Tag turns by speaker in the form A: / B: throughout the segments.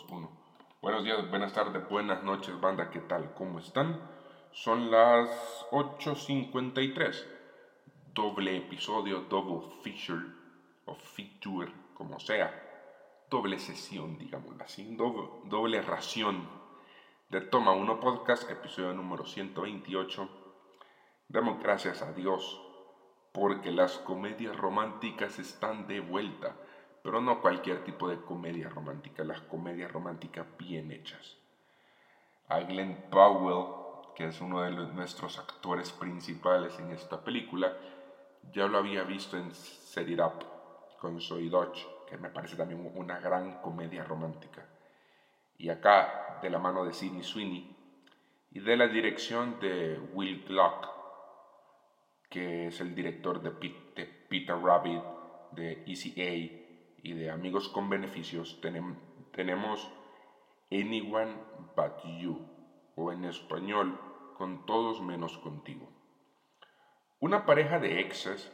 A: 2, 1. Buenos días, buenas tardes, buenas noches, banda, ¿qué tal? ¿Cómo están? Son las 8.53. Doble episodio, double feature, o feature, como sea. Doble sesión, digámoslo así. Doble, doble ración de Toma 1 Podcast, episodio número 128. Damos gracias a Dios porque las comedias románticas están de vuelta pero no cualquier tipo de comedia romántica, las comedias románticas bien hechas. A Glenn Powell, que es uno de nuestros actores principales en esta película, ya lo había visto en Set It Up con Zoe Dodge, que me parece también una gran comedia romántica. Y acá, de la mano de Sidney Sweeney y de la dirección de Will Gluck, que es el director de, Peter Rabbit, de Easy A y de amigos con beneficios tenemos Anyone But You, o en español, con todos menos contigo. Una pareja de exes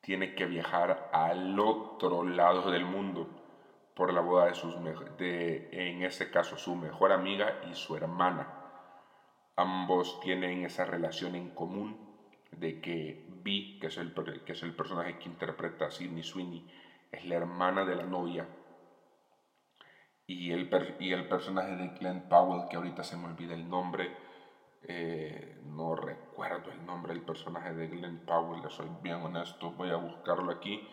A: tiene que viajar al otro lado del mundo por la boda de sus de, en este caso su mejor amiga y su hermana. Ambos tienen esa relación en común de que Vi, que es el, que es el personaje que interpreta a Sidney Sweeney, es la hermana de la novia. Y el, y el personaje de Glenn Powell, que ahorita se me olvida el nombre, eh, no recuerdo el nombre del personaje de Glenn Powell, le soy bien honesto, voy a buscarlo aquí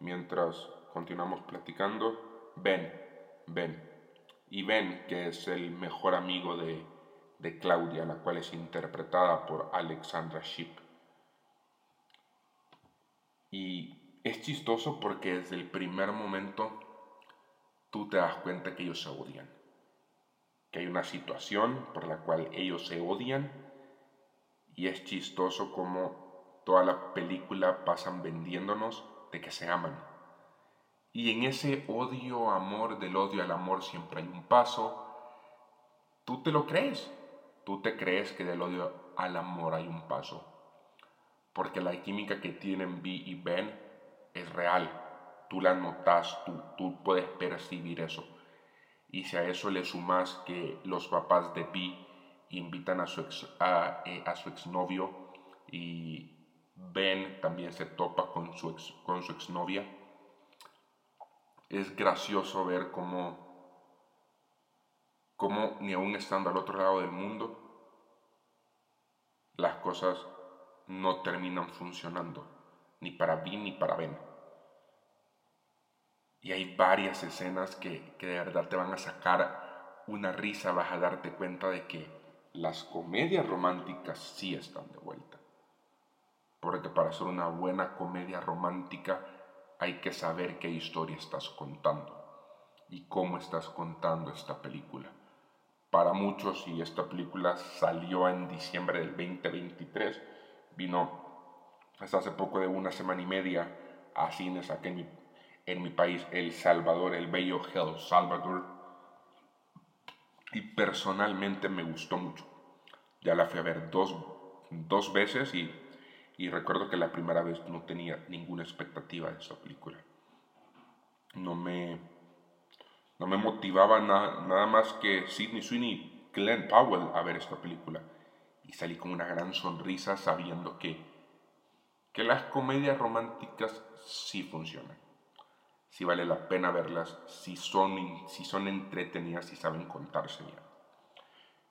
A: mientras continuamos platicando. Ben, Ben. Y Ben, que es el mejor amigo de, de Claudia, la cual es interpretada por Alexandra Shipp. Y es chistoso porque desde el primer momento tú te das cuenta que ellos se odian. Que hay una situación por la cual ellos se odian y es chistoso como toda la película pasan vendiéndonos de que se aman. Y en ese odio, amor, del odio al amor siempre hay un paso. Tú te lo crees. Tú te crees que del odio al amor hay un paso. Porque la química que tienen B y Ben es real, tú la notas, tú, tú puedes percibir eso. Y si a eso le sumas que los papás de Pi invitan a su, ex, a, eh, su exnovio y Ben también se topa con su, ex, con su exnovia, es gracioso ver cómo, cómo ni aún estando al otro lado del mundo, las cosas no terminan funcionando ni para bien ni para Ben. Y hay varias escenas que, que de verdad te van a sacar una risa, vas a darte cuenta de que las comedias románticas sí están de vuelta. Porque para hacer una buena comedia romántica hay que saber qué historia estás contando y cómo estás contando esta película. Para muchos, y esta película salió en diciembre del 2023, vino hasta hace poco de una semana y media a cines aquí en mi, país, El Salvador, el bello El Salvador. Y personalmente me gustó mucho. Ya la fui a ver dos, dos veces y, y recuerdo que la primera vez no tenía ninguna expectativa de esa película. No me, no me motivaba nada más que Sidney Sweeney Glenn Powell a ver esta película. Y salí con una gran sonrisa sabiendo que que las comedias románticas sí funcionan. Sí vale la pena verlas, si son, si son entretenidas y saben contarse bien.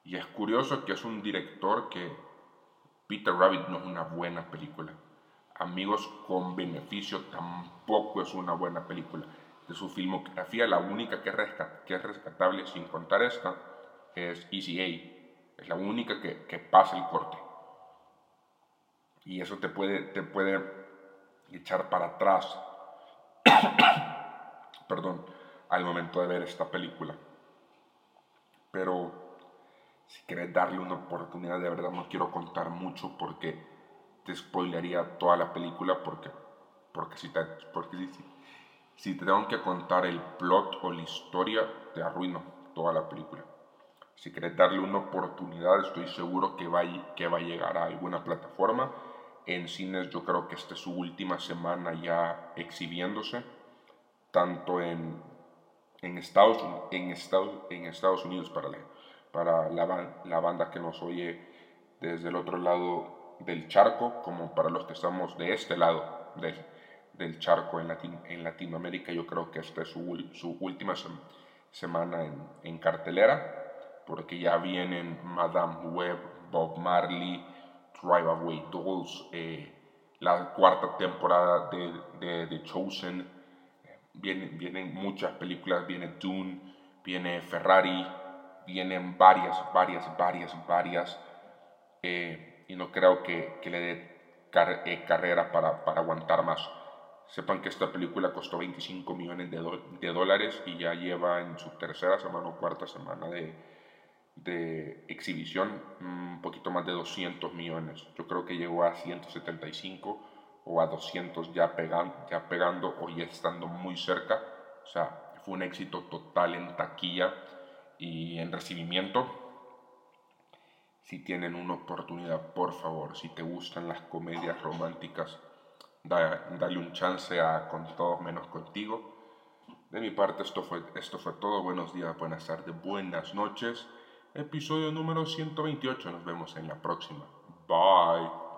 A: Y es curioso que es un director que Peter Rabbit no es una buena película. Amigos con beneficio tampoco es una buena película. De su filmografía, la única que, que es rescatable sin contar esta es Easy A. Es la única que, que pasa el corte y eso te puede, te puede echar para atrás, perdón, al momento de ver esta película. Pero si quieres darle una oportunidad, de verdad no quiero contar mucho porque te spoilearía toda la película porque, porque, si, te, porque si, si te tengo que contar el plot o la historia, te arruino toda la película. Si quieres darle una oportunidad, estoy seguro que va, que va a llegar a alguna plataforma en cines yo creo que esta es su última semana ya exhibiéndose, tanto en en Estados, en Estados, Unidos para, la, banda que nos oye desde el otro lado del charco, como para los que estamos de este lado del, charco en, Latinoamérica. Yo creo que esta es su, su última semana en, en, cartelera, porque ya vienen Madame Web, Bob Marley, Drive Away Dolls, eh, la cuarta temporada de, de, de Chosen vienen, vienen muchas películas, viene Dune, viene Ferrari, vienen varias, varias, varias, varias, eh, y no creo que, que le dé eh, carrera para, para, aguantar más. Sepan que esta película costó 25 millones de, de, dólares y ya lleva en su tercera semana o cuarta semana de, de exhibición un poquito más de 200 millones. Yo creo que llegó a 175 o a 200 ya, pegan, ya pegando o ya estando muy cerca. O sea, fue un éxito total en taquilla y en recibimiento. Si tienen una oportunidad, por favor, si te gustan las comedias románticas, dale un chance a Con Todos Menos Contigo. De mi parte, esto fue, esto fue todo. Buenos días, buenas tardes, buenas noches. Episodio número 128. Nos vemos en la próxima. Bye.